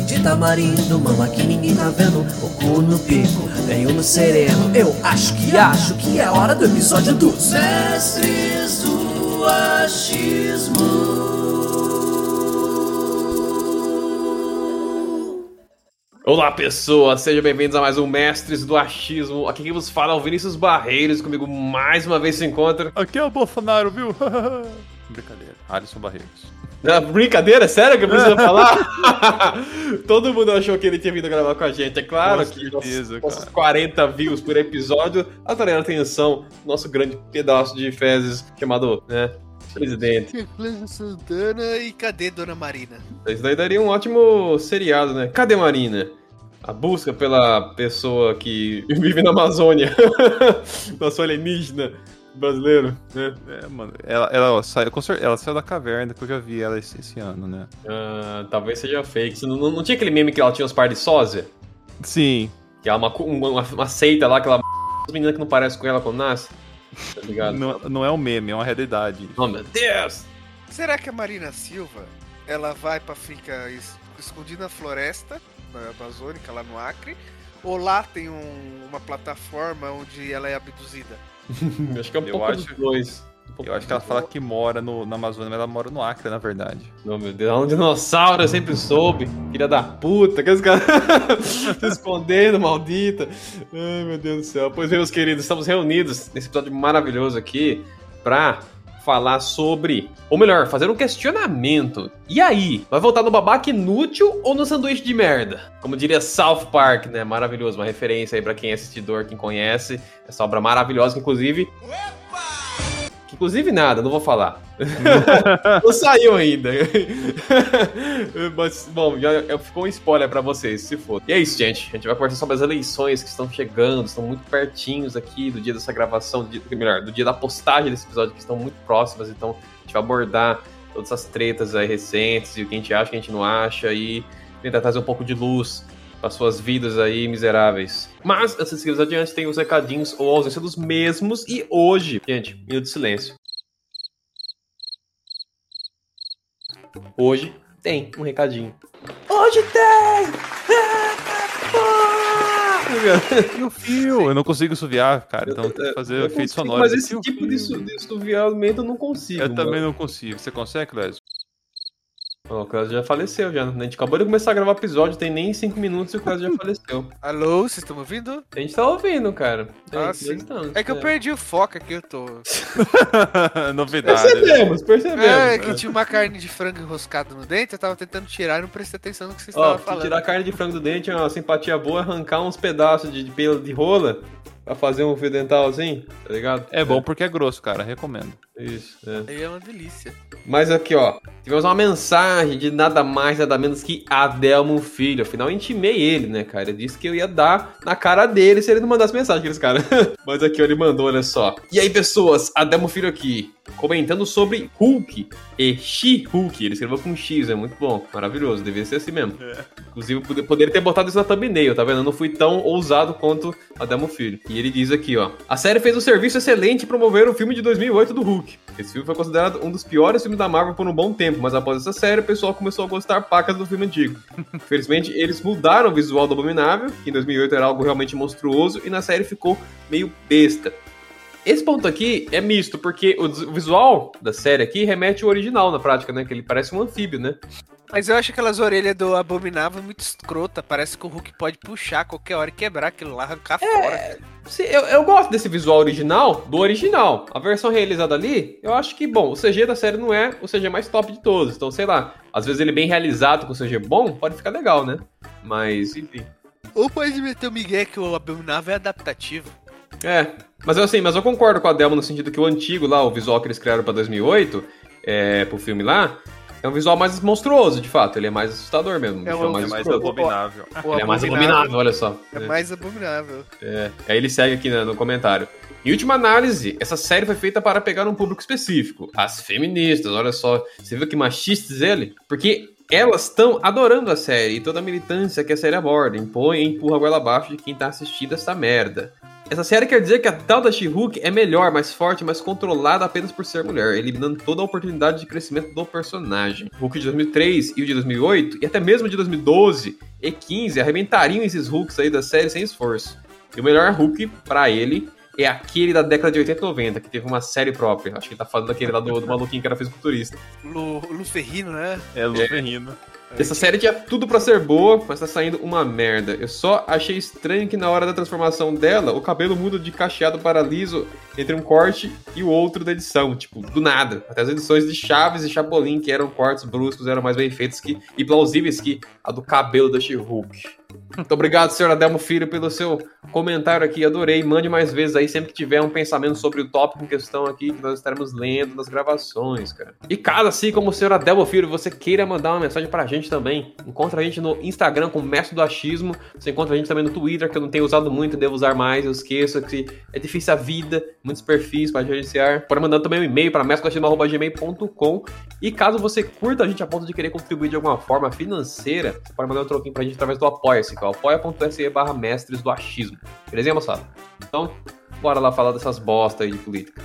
de tamarindo, mama que ninguém tá vendo. O cu no pico, veio no sereno. Eu acho que acho que é hora do episódio dos Mestres do achismo Olá pessoas, sejam bem-vindos a mais um Mestres do Achismo. Aqui quem vos fala é o Vinícius Barreiros, comigo mais uma vez se encontra. Aqui é o Bolsonaro, viu? Brincadeira, Alisson Barreiros. Ah, brincadeira? Sério que eu preciso falar? Todo mundo achou que ele tinha vindo gravar com a gente. É claro Com que certeza, nossos, nossos cara. 40 views por episódio atraiu a atenção nosso grande pedaço de fezes chamado, né, presidente. Santana e cadê Dona Marina? Isso daí daria um ótimo seriado, né? Cadê Marina? A busca pela pessoa que vive na Amazônia. Nosso alienígena brasileiro, né? É, mano, ela, ela, saiu, ela saiu da caverna, que eu já vi ela esse, esse ano, né? Ah, talvez seja fake. Não, não, não tinha aquele meme que ela tinha os par de sósia? Sim. Que é uma, uma, uma seita lá, aquela as meninas que não parecem com ela quando nasce. Tá ligado? Não, não é um meme, é uma realidade. Oh, meu Deus! Será que a Marina Silva ela vai pra ficar es- escondida na floresta na amazônica, lá no Acre? Ou lá tem um- uma plataforma onde ela é abduzida? acho que é um Eu pouco acho- dos dois. Um pouco Eu acho que ela fala que mora no, na Amazônia, mas ela mora no Acre, na verdade. Oh, meu Deus, é um dinossauro, eu sempre soube. Filha da puta, que esse cara se escondendo, maldita. Ai, meu Deus do céu. Pois bem, meus queridos, estamos reunidos nesse episódio maravilhoso aqui pra falar sobre, ou melhor, fazer um questionamento. E aí, vai voltar no babaca inútil ou no sanduíche de merda? Como diria South Park, né? Maravilhoso, uma referência aí pra quem é assistidor, quem conhece. Essa obra maravilhosa, inclusive inclusive nada, não vou falar. não saiu ainda. Mas, bom, já já ficou um spoiler pra vocês, se for. E é isso, gente. A gente vai conversar sobre as eleições que estão chegando, estão muito pertinhos aqui do dia dessa gravação, do dia, melhor, do dia da postagem desse episódio, que estão muito próximas. Então, a gente vai abordar todas essas tretas aí recentes e o que a gente acha, o que a gente não acha e tentar trazer um pouco de luz para suas vidas aí miseráveis. Mas, antes de seguirmos adiante, tem os recadinhos ou ausência dos mesmos. E hoje, gente, minuto de silêncio. Hoje tem um recadinho. Hoje tem! E o fio? Eu não consigo suviar, cara, então tem que fazer efeito sonoro. Mas esse tipo de, su de suviamento eu não consigo. Eu mano. também não consigo. Você consegue, Clésio? Ó, o Cláudio já faleceu já. A gente acabou de começar a gravar o episódio, tem nem 5 minutos e o Cláudio já faleceu. Alô, vocês estão me ouvindo? A gente tá ouvindo, cara. Ah, nós sim. estamos, É que eu perdi o foco aqui, eu tô. Novidade. Percebemos, percebemos. É, que tinha uma carne de frango enroscada no dente, eu tava tentando tirar e não prestei atenção no que vocês Ó, estavam se falando. tirar a carne de frango do dente é uma simpatia boa, arrancar uns pedaços de, de pelo de rola pra fazer um fio dental assim, tá ligado? É bom porque é grosso, cara, recomendo. Isso, é. Aí é uma delícia. Mas aqui, ó, tivemos uma mensagem de nada mais, nada menos que Adelmo Filho. Afinal, eu intimei ele, né, cara? Ele disse que eu ia dar na cara dele se ele não mandasse mensagem, aqueles caras. Mas aqui, ó, ele mandou, olha só. E aí, pessoas, Adelmo Filho aqui, comentando sobre Hulk e She-Hulk. Ele escreveu com X, é muito bom, maravilhoso, devia ser assim mesmo. Inclusive, poder- poderia ter botado isso na thumbnail, tá vendo? Eu não fui tão ousado quanto Adelmo Filho. E ele diz aqui, ó. A série fez um serviço excelente promover o filme de 2008 do Hulk. Esse filme foi considerado um dos piores filmes da Marvel por um bom tempo, mas após essa série, o pessoal começou a gostar pacas do filme antigo. Infelizmente, eles mudaram o visual do Abominável, que em 2008 era algo realmente monstruoso, e na série ficou meio besta. Esse ponto aqui é misto, porque o o visual da série aqui remete ao original na prática, né? Que ele parece um anfíbio, né? Mas eu acho aquelas orelhas do Abominável muito escrota. Parece que o Hulk pode puxar a qualquer hora e quebrar aquilo lá, arrancar fora. Sim, eu, eu gosto desse visual original, do original. A versão realizada ali, eu acho que, bom, o CG da série não é o CG mais top de todos. Então, sei lá, às vezes ele bem realizado com CG bom, pode ficar legal, né? Mas, enfim. Ou pode meter o Miguel que o Abominável é adaptativo. É, mas eu assim, mas eu concordo com a Delma no sentido que o antigo lá, o visual que eles criaram pra 2008, é, pro filme lá, É um visual mais monstruoso, de fato. Ele é mais assustador mesmo. É um- É mais mais escroto. abominável. O Ele é mais abominável, olha só. É mais abominável. É, aí ele segue aqui né, no comentário. Em última análise, essa série foi feita para pegar um público específico. As feministas, olha só. Você viu que machistas ele? Porque elas estão adorando a série e toda a militância que a série aborda. Impõe e empurra a goela abaixo de quem tá assistindo essa merda. Essa série quer dizer que a tal da She-Hulk é melhor, mais forte, mais controlada apenas por ser mulher, eliminando toda a oportunidade de crescimento do personagem. Hulk de 2003 e o de 2008, e até mesmo de 2012 e 15, arrebentariam esses Hulks aí da série sem esforço. E o melhor Hulk, pra ele, é aquele da década de 80 e 90, que teve uma série própria. Acho que ele tá falando daquele lá do, do maluquinho que era fisiculturista. Lu, Lu Ferrino, né? É Luferrino. Essa série tinha tudo pra ser boa, mas tá saindo uma merda. Eu só achei estranho que na hora da transformação dela, o cabelo muda de cacheado para liso entre um corte e o outro da edição. Tipo, do nada. Até as edições de Chaves e Chapolin, que eram cortes bruscos, eram mais bem feitos que, e plausíveis que a do cabelo da She-Hulk. Muito obrigado, senhor Adelmo Filho, pelo seu comentário aqui. Adorei. Mande mais vezes aí, sempre que tiver um pensamento sobre o tópico em questão aqui, que nós estaremos lendo nas gravações, cara. E caso assim como o senhor Adelmo Filho, você queira mandar uma mensagem pra gente também, encontra a gente no Instagram com Mestre do Achismo. Você encontra a gente também no Twitter, que eu não tenho usado muito, devo usar mais. Eu esqueço que é difícil a vida, muitos perfis para gerenciar. Pode mandar também um e-mail para mestroachismo.gmail.com. E caso você curta a gente a ponto de querer contribuir de alguma forma financeira, você pode mandar um troquinho pra gente através do Apoia-se, que é o apoia.se barra mestres do achismo. Belezinha, moçada? Então, bora lá falar dessas bosta aí de política.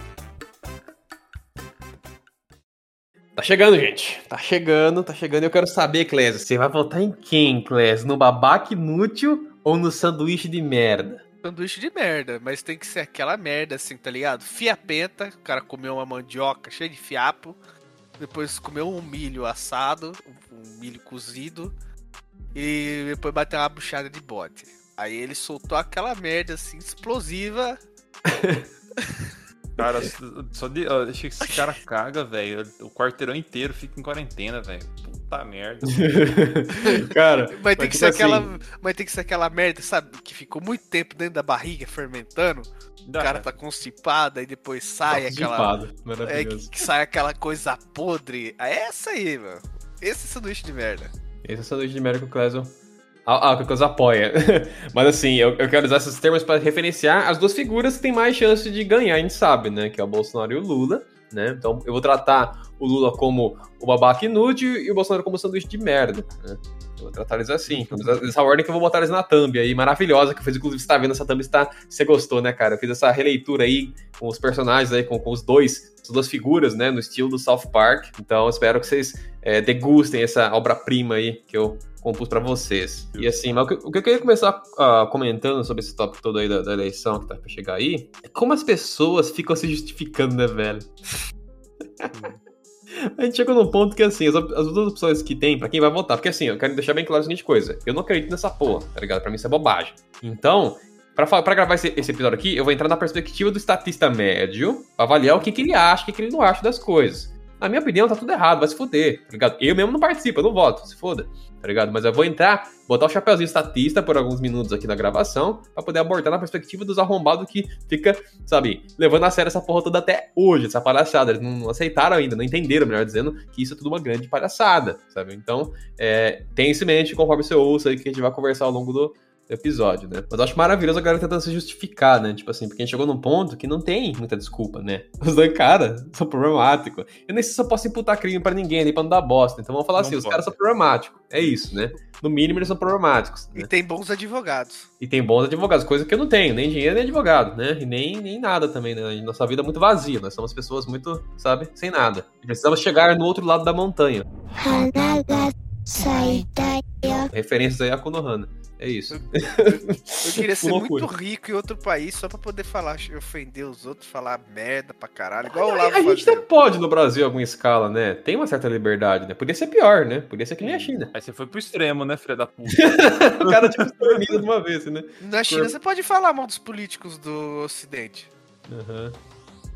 Tá chegando, gente. Tá chegando, tá chegando. Eu quero saber, Clésia, você vai votar em quem, Clésia? No babaca inútil ou no sanduíche de merda? Sanduíche de merda, mas tem que ser aquela merda assim, tá ligado? Fiapenta, o cara comeu uma mandioca cheia de fiapo, depois comeu um milho assado, um milho cozido, e depois bateu uma buchada de bode. Aí ele soltou aquela merda assim, explosiva. Cara, só de. ó, Achei que esse cara caga, velho. O quarteirão inteiro fica em quarentena, velho. Puta merda. Cara, Mas tem tipo que ser assim, aquela. Mas tem que ser aquela merda, sabe? Que ficou muito tempo dentro da barriga fermentando. O cara tá constipado, aí depois sai aquela. Constipado. É, que, Maravilhoso. que sai aquela coisa podre. É essa aí, mano. Esse sanduíche de merda. Esse é o sanduíche de merda que o Clésio... Ah, ah, que o Clésio apoia. Mas assim, eu, eu quero usar esses termos para referenciar as duas figuras que têm mais chance de ganhar, a gente sabe, né? Que é o Bolsonaro e o Lula, né? Então eu vou tratar o Lula como o babaca inútil e o Bolsonaro como sanduíche de merda, né? Eu vou tratar eles assim. Essa ordem que eu vou botar eles na thumb aí, maravilhosa, que eu fiz, inclusive, você tá vendo essa thumb, está, você gostou, né, cara? Eu fiz essa releitura aí com os personagens aí, com, com os dois, as duas figuras, né, no estilo do South Park. Então, espero que vocês é, degustem essa obra-prima aí que eu compus pra vocês. E assim, mas o que, o que eu queria começar ah, comentando sobre esse tópico todo aí da, da eleição que tá pra chegar aí, é como as pessoas ficam se justificando, né, velho? A gente chegou num ponto que, assim, as, as duas opções que tem pra quem vai votar, porque assim, eu quero deixar bem claro a seguinte coisa: eu não acredito nessa porra, tá ligado? Pra mim isso é bobagem. Então, pra gravar esse, esse episódio aqui, eu vou entrar na perspectiva do estatista médio, avaliar o que, que ele acha, o que, que ele não acha das coisas. Na minha opinião, tá tudo errado, vai se fuder, tá ligado? Eu mesmo não participo, eu não voto, se foda, tá ligado? Mas eu vou entrar, botar o chapeuzinho estatista por alguns minutos aqui na gravação, pra poder abordar na perspectiva dos arrombados que fica, sabe, levando a sério essa porra toda até hoje, essa palhaçada. Eles não aceitaram ainda, não entenderam, melhor dizendo, que isso é tudo uma grande palhaçada, sabe? Então, é, tem isso em mente conforme você ouça aí que a gente vai conversar ao longo do episódio, né? Mas eu acho maravilhoso a galera tentando se justificar, né? Tipo assim, porque a gente chegou num ponto que não tem muita desculpa, né? Os dois caras são problemáticos. Eu nem sei se eu posso imputar crime para ninguém, nem pra não dar bosta. Então vamos falar não assim, pode. os caras são problemáticos. É isso, né? No mínimo eles são problemáticos. Né? E tem bons advogados. E tem bons advogados, coisa que eu não tenho, nem dinheiro, nem advogado, né? E nem, nem nada também, né? Nossa vida é muito vazia, nós somos pessoas muito, sabe, sem nada. E precisamos chegar no outro lado da montanha. Referências aí a Konohana. É isso. Eu queria ser muito rico em outro país só pra poder falar, ofender os outros, falar merda pra caralho. Igual o A, a gente até fazia. pode no Brasil, em alguma escala, né? Tem uma certa liberdade, né? Podia ser pior, né? Podia ser que nem a China. Aí você foi pro extremo, né, filha da puta? o cara, tipo, extermina de uma vez, né? Na China você pode falar mal dos políticos do Ocidente. Aham.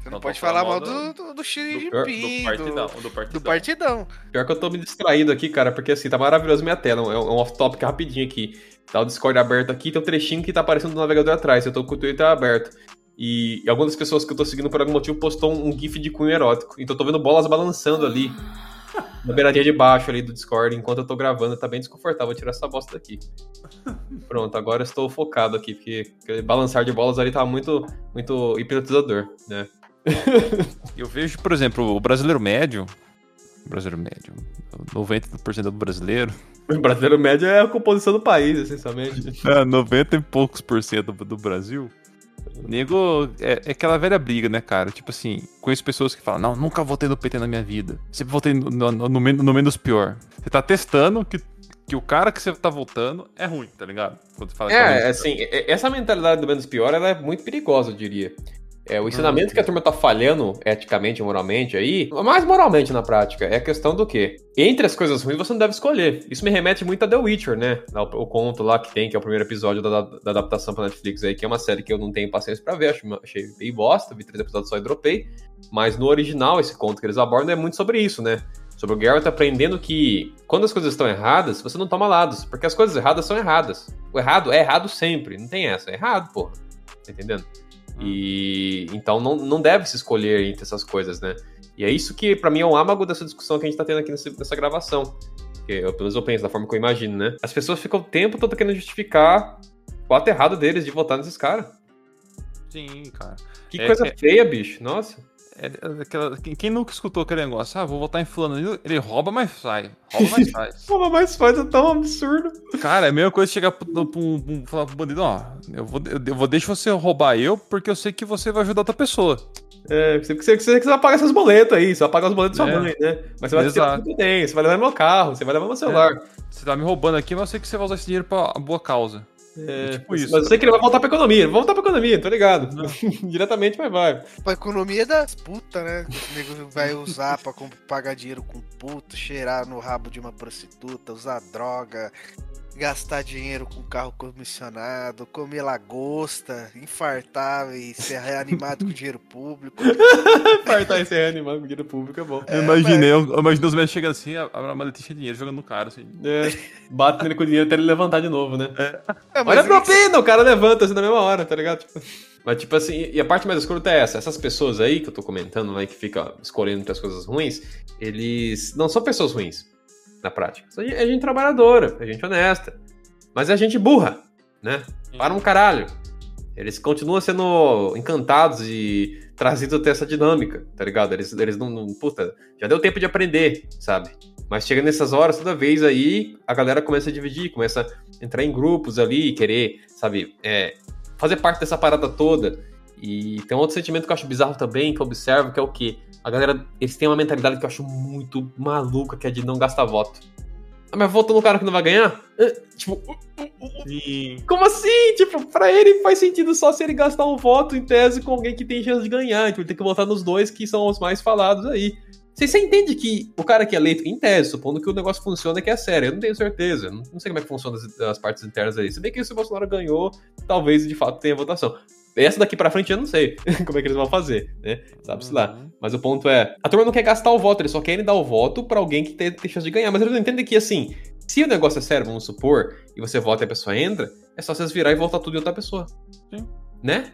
Você não Não pode falar falar mal do, do, do Xi do pior- Do Jinping, partidão. do, Do partidão. do partidão. Pior que eu tô me distraindo aqui, cara, porque assim, tá maravilhoso minha tela. É um, um off-topic rapidinho aqui. Tá o Discord aberto aqui, tem um trechinho que tá aparecendo no navegador atrás. Eu tô com o Twitter aberto. E, e algumas das pessoas que eu tô seguindo por algum motivo postou um, um gif de cunho erótico. Então eu tô vendo bolas balançando ali. na beiradinha de baixo ali do Discord enquanto eu tô gravando. Tá bem desconfortável. Vou tirar essa bosta daqui. Pronto, agora eu estou focado aqui, porque balançar de bolas ali tava muito, muito hipnotizador, né? Eu vejo, por exemplo, o brasileiro médio. O brasileiro médio. 90% do brasileiro. O brasileiro médio é a composição do país, essencialmente. É, 90 e poucos por cento do, Brasil. Nego, é, é aquela velha briga, né, cara? Tipo assim, conheço pessoas que falam, não, nunca votei no PT na minha vida. Sempre votei no, no, no, no menos pior. Você tá testando que, que o cara que você tá votando é ruim, tá ligado? Quando você fala É, menos assim, é- essa mentalidade do menos pior, ela é muito perigosa, eu diria. É, o ensinamento que a turma tá falhando eticamente, moralmente aí, mais moralmente na prática, é a questão do quê? Entre as coisas ruins você não deve escolher. Isso me remete muito a The Witcher, né? O, o conto lá que tem, que é o primeiro episódio da, da adaptação pra Netflix aí, que é uma série que eu não tenho paciência pra ver, acho, achei bem bosta, vi três episódios só e dropei. Mas no original, esse conto que eles abordam é muito sobre isso, né? Sobre o Geralt aprendendo que quando as coisas estão erradas, você não toma lados, porque as coisas erradas são erradas. O errado é errado sempre, não tem essa, é errado, porra. Tá entendendo? E então não, não deve se escolher entre essas coisas, né? E é isso que pra mim é o âmago dessa discussão que a gente tá tendo aqui nesse- nessa gravação. Que eu, pelo menos eu penso, da forma que eu imagino, né? As pessoas ficam o tempo todo querendo justificar o ato errado deles de votar nesses caras. Sim, cara. Que É- coisa é- feia, bicho. Nossa. É, é aquela- quem, nunca escutou aquele negócio? Ah, vou votar em fulano. Ele- rouba, mas sai. Rouba, mas faz. Pô, mas faz é tão absurdo. Cara, é a mesma coisa chegar pro, pro- falar pro bandido, ó, eu vou, eu vou deixar você roubar eu, porque eu sei que você vai ajudar outra pessoa. É, você, você, você, você vai pagar seus boletos aí, você vai pagar os boletos da sua É. mãe, né? Mas você vai ter bem, você vai levar meu carro, você vai levar meu celular. Você tá me roubando aqui, mas eu sei que você vai usar esse dinheiro pra boa causa. É, tipo isso. Mas eu sei que ele vai voltar pra economia, vai voltar pra economia, tô ligado. Diretamente, mas vai. Pra economia das putas, né? O nego vai usar pra pagar dinheiro com puta, cheirar no rabo de uma prostituta, usar droga, gastar dinheiro com carro comissionado, comer lagosta, infartar e ser reanimado com dinheiro público. Fartar esse animal com dinheiro público é bom. eu imaginei, eu, eu imaginei os médicos chegando assim, a, a maleta cheia de dinheiro jogando no cara, assim. É, bate nele com o dinheiro até ele levantar de novo, né? É, mas Olha a propina, o cara levanta assim na mesma hora, tá ligado? Tipo, mas tipo assim, e a parte mais escrota é essa. Essas pessoas aí que eu tô comentando, né, que fica escolhendo entre as coisas ruins, eles não são pessoas ruins, na prática. É gente trabalhadora, é gente honesta. Mas é gente burra, né? Para um caralho. Eles continuam sendo encantados e trazidos até essa dinâmica, tá ligado? Eles, eles não, não. Puta, já deu tempo de aprender, sabe? Mas chega nessas horas, toda vez aí, a galera começa a dividir, começa a entrar em grupos ali, querer, sabe, é, fazer parte dessa parada toda. E tem um outro sentimento que eu acho bizarro também, que eu observo, que é o quê? A galera, eles têm uma mentalidade que eu acho muito maluca, que é de não gastar voto. Ah, mas votou no cara que não vai ganhar? Ah, Tipo, Sim. como assim? Tipo, pra ele faz sentido só se ele gastar um voto em tese com alguém que tem chance de ganhar. Então ele tem que votar nos dois que são os mais falados aí. Você, você entende que o cara que é eleito, em tese, supondo que o negócio funciona, que é sério, eu não tenho certeza. Não, não sei como é que funciona as, as partes internas aí. Se bem que se o Bolsonaro ganhou, talvez de fato tenha votação. Essa daqui pra frente eu não sei como é que eles vão fazer, né? Sabe-se lá. Uhum. Mas o ponto é, a turma não quer gastar o voto, eles só querem dar o voto pra alguém que tem, tem chance de ganhar. Mas eles não entendem que, assim, se o negócio é sério, vamos supor, e você vota e a pessoa entra, é só vocês virar e voltar tudo em outra pessoa. Sim. Né?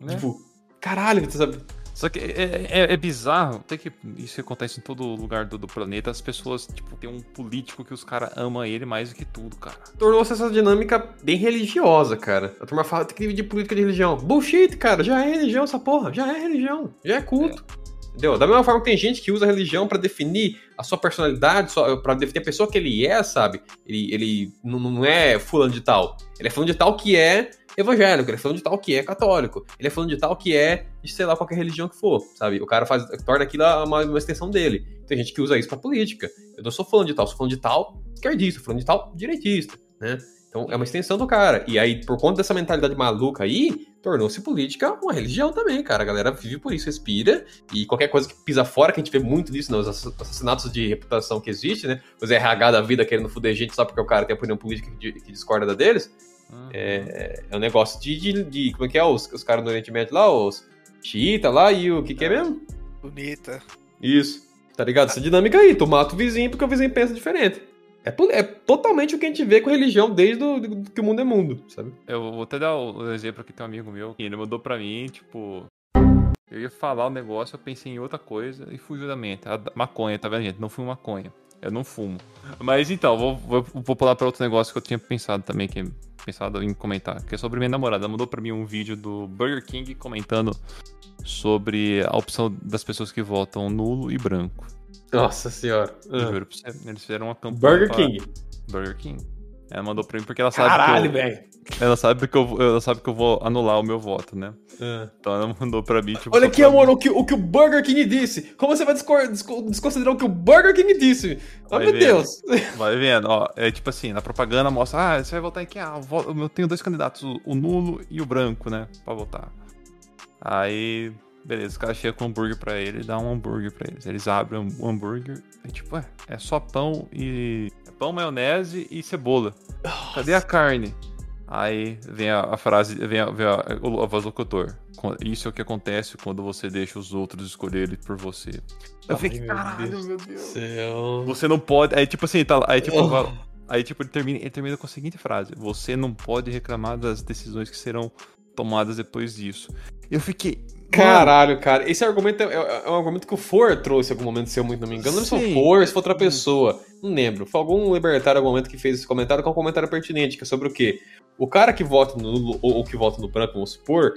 Né? Tipo, caralho, você sabe? Só que é, é- é bizarro, tem que isso acontece em todo lugar do, do planeta, as pessoas, tipo, tem um político que os caras amam ele mais do que tudo, cara. Tornou-se essa dinâmica bem religiosa, cara. A turma fala, tem que dividir política de religião. Bullshit, cara, já é religião essa porra, já é religião, já é culto. Entendeu? Da mesma forma que tem gente que usa a religião pra definir a sua personalidade, pra definir a pessoa que ele é, sabe? Ele, ele não, é fulano de tal. Ele é fulano de tal que é evangélico, ele é fulano de tal que é católico, ele é fulano de tal que é sei lá qualquer religião que for, sabe? O cara faz, torna aquilo uma, uma extensão dele. Tem gente que usa isso pra política. Eu não sou fulano de tal, sou fulano de tal esquerdista, fulano de tal direitista, né? Então é uma extensão do cara. E aí, por conta dessa mentalidade maluca aí, tornou-se política uma religião também, cara. A galera vive por isso, respira. E qualquer coisa que pisa fora, que a gente vê muito disso, né? Os ass- assassinatos de reputação que existe, né? Os RH da vida querendo fuder gente só porque o cara tem opinião política que, que discorda da deles. Uhum. É, é um negócio de, de, de- Como é que é? Os, os caras do Oriente Médio lá, os xiita lá e o que, que é mesmo? Bonita. Isso. Tá ligado? Essa dinâmica aí. Tu mata o vizinho porque o vizinho pensa diferente. É, é totalmente o que a gente vê com religião desde do- que o mundo é mundo, sabe? Eu vou até dar o exemplo aqui, tem um amigo meu, que ele mandou pra mim, tipo. Eu ia falar o negócio, eu pensei em outra coisa e fugiu da mente. A maconha, tá vendo, gente? Não fumo maconha. Eu não fumo. Mas então, vou, vou, vou pular pra outro negócio que eu tinha pensado também, que pensado em comentar, que é sobre minha namorada. Ela mandou pra mim um vídeo do Burger King comentando sobre a opção das pessoas que votam nulo e branco. Nossa senhora. Eu Ah. juro pra você, eles fizeram uma campanha. Burger pra- King. Burger King. Ela mandou pra mim porque ela sabe Caralho, que eu, velho. ela sabe que eu vou- ela sabe que eu vou anular o meu voto, né? Ah. Então ela mandou pra mim tipo Olha aqui, amor, o que, o que o Burger King disse. Como você vai desconsiderar o que o Burger King disse? Oh, Vai meu vendo. Deus. Vai vendo, ó. É tipo assim, na propaganda mostra, ah, você vai votar em quem? Ah, eu tenho dois candidatos, o, o nulo e o branco, né? Pra votar. Aí, beleza, os caras chegam com um hambúrguer pra ele e dá um hambúrguer pra eles. Eles abrem o hambúrguer e tipo, ué, é só pão e. é pão, maionese e cebola. Cadê a carne? Aí vem a, a frase, vem, a, vem a, a voz locutor. "Com- Isso é o que acontece quando você deixa os outros escolherem por você. Eu fiquei, meu caralho, Deus meu Deus. Você não pode. Aí, tipo assim, tá, aí, tipo, Oh. aí, tipo ele, termina, ele termina com a seguinte frase: Você não pode reclamar das decisões que serão tomadas depois disso. Eu fiquei. Caralho, cara. Esse argumento é, é- é um argumento que o For trouxe em algum momento, se eu muito não me engano. Não lembro se foi o For, se foi outra pessoa. Não lembro. Foi algum libertário em algum momento que fez esse comentário, que é um comentário pertinente, que é sobre o quê? O cara que vota no nulo ou, ou que vota no branco, vamos supor,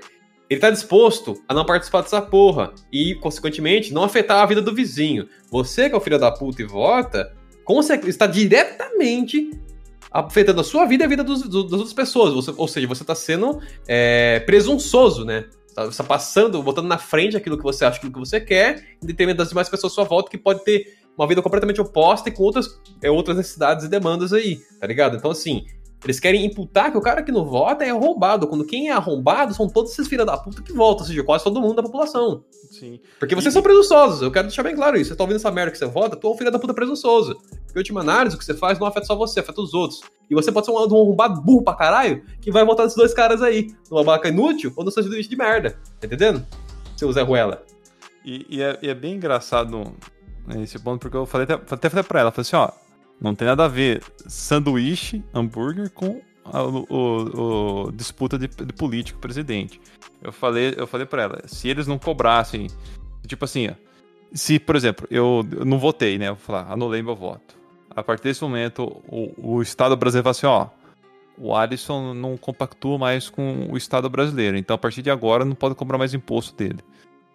ele tá disposto a não participar dessa porra. E, consequentemente, não afetar a vida do vizinho. Você, que é o filho da puta e vota, está diretamente afetando a sua vida e a vida dos- do- das outras pessoas. Você- ou seja, você tá sendo é, presunçoso, né? Tá- Você tá passando, botando na frente aquilo que você acha, aquilo que você quer, em detrimento das demais pessoas à sua volta que pode ter uma vida completamente oposta e com outras, é, outras necessidades e demandas aí, tá ligado? Então, assim, eles querem imputar que o cara que não vota é arrombado, quando quem é arrombado são todos esses filhos da puta que votam, ou seja, quase todo mundo da população. Sim. Porque vocês E- são presunçosos, eu quero deixar bem claro isso. Você tá ouvindo essa merda que você vota, tu é um filho da puta presunçoso. Porque a última análise, o que você faz não afeta só você, afeta os outros. E você pode ser um, um arrombado burro pra caralho que vai votar nesses dois caras aí. Numa babaca inútil ou no seu de merda. Tá entendendo? Seu Zé Ruela. E, e é, e é bem engraçado esse ponto, porque eu falei até, até falei pra ela, falei assim, ó, não tem nada a ver sanduíche, hambúrguer com a o, o- o disputa de, de político presidente. Eu falei, eu falei pra ela, se eles não cobrassem, tipo assim, ó, se, por exemplo, eu, eu não votei, né? Eu vou falar, anulei meu voto. A partir desse momento, o, o Estado brasileiro fala assim, ó, o Alisson não compactua mais com o Estado brasileiro, então a partir de agora não pode cobrar mais imposto dele.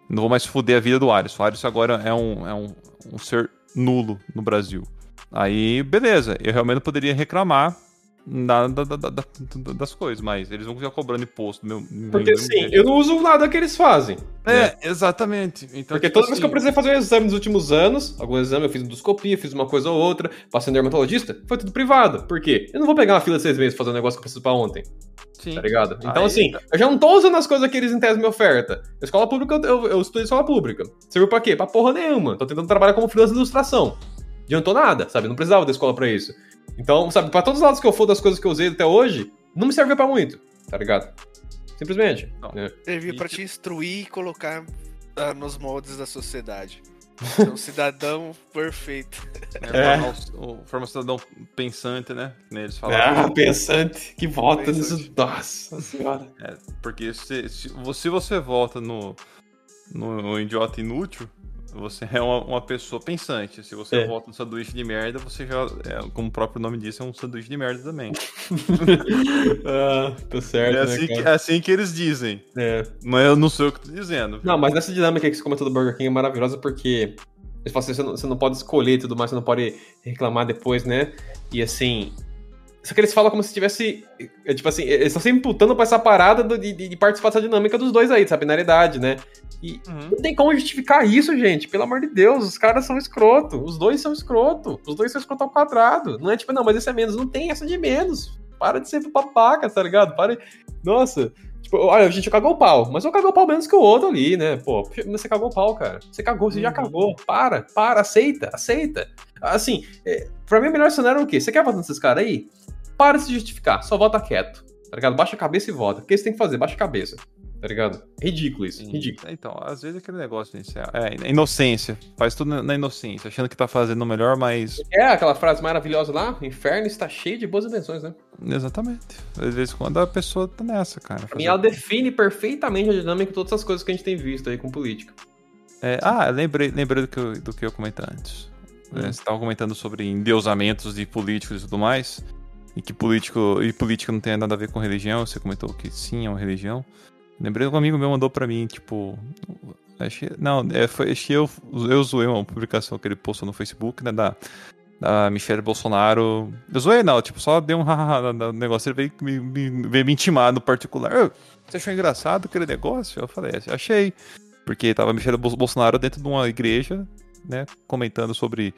Não vou mais foder a vida do Alisson. O Alisson agora é um, é um, um ser nulo no Brasil. Aí, beleza, eu realmente poderia reclamar da- da- da- da- das coisas, mas eles vão ficar cobrando imposto. Meu, Porque assim, eu não uso nada que eles fazem. né? É, exatamente. Então, Porque tipo toda vez que eu assim, precisei fazer um exame nos últimos anos, algum exame, eu fiz endoscopia, fiz uma coisa ou outra, passei no dermatologista, foi tudo privado. Por quê? Eu não vou pegar uma fila de seis meses fazer um negócio que eu preciso pra ontem, sim. tá ligado? Então, Aí- assim, eu já não tô usando as coisas que eles em tese me oferta. Escola pública, eu, eu, eu estudei escola pública. Serviu pra quê? Pra porra nenhuma. Tô tentando trabalhar como freelancer de ilustração. Adiantou nada, sabe? Não precisava da escola pra isso. Então, sabe, pra todos os lados que eu for das coisas que eu usei até hoje, não me serviu pra muito, tá ligado? Simplesmente. Não. né? Serviu pra que- te instruir e colocar ah, nos moldes da sociedade. Ser um cidadão perfeito. É, o, formar um cidadão pensante, né? Eles falavam. Ah, pensante, que vota Pensante. nisso. Nossa senhora. É, porque se, se, se você vota no, no idiota inútil, você é uma, uma pessoa pensante. Se você É. vota no sanduíche de merda, você já, é, como o próprio nome disse, é um sanduíche de merda também. ah, tá certo, É né, assim, que, cara? é assim que eles dizem. É. Mas eu não sei o que tô dizendo. Não, mas nessa dinâmica que você comentou do Burger King é maravilhosa porque assim, você, não, você não pode escolher tudo mais, você não pode reclamar depois, né? E assim. Só que eles falam como se tivesse. é, Tipo assim, eles estão sempre imputando pra essa parada do- de, de participar dessa dinâmica dos dois aí, dessa binaridade, né? E Uhum. não tem como justificar isso, gente. Pelo amor de Deus, os caras são escroto. Os dois são escroto. Os dois são escroto ao quadrado. Não é tipo, não, mas esse é menos. Não tem essa de menos. Para de ser papaca, tá ligado? Para. de- Nossa. Tipo, olha, gente, eu cagou o pau. Mas eu cagou o pau menos que o outro ali, né? Pô, você cagou o pau, cara. Você cagou, você já cagou. Para, para, aceita, aceita. Assim, é, pra mim o melhor cenário é o quê? Você quer votar nesses caras aí? Para de se justificar, só vota quieto. Tá ligado? Baixa a cabeça e vota. O que você tem que fazer? Baixa a cabeça. Tá ligado? Ridículo isso, Sim. ridículo. Então, às vezes é aquele negócio, gente. É, é inocência. Faz tudo na- inocência, achando que tá fazendo o melhor, mas. É aquela frase maravilhosa lá, o inferno está cheio de boas intenções, né? Exatamente. Às vezes quando a pessoa tá nessa, cara. Fazer mim, ela define perfeitamente a dinâmica de todas essas coisas que a gente tem visto aí com política. É, ah, lembrei, lembrei do que eu, do que eu comentei antes. É, Hum. você estava comentando sobre endeusamentos de políticos e tudo mais. E que político e política não tem nada a ver com religião. Você comentou que sim, é uma religião. Lembrei que um amigo meu mandou pra mim, tipo. Achei, não, é, foi, eu, eu zoei uma publicação que ele postou no Facebook, né? Da, da Michelle Bolsonaro. Eu zoei, não, tipo, só dei um hahaha no negócio. Ele veio me, me, veio me intimar no particular. "Ô, Você achou engraçado aquele negócio? Eu falei, "É, achei. Porque tava Michelle Bol- Bolsonaro dentro de uma igreja, né? Comentando sobre.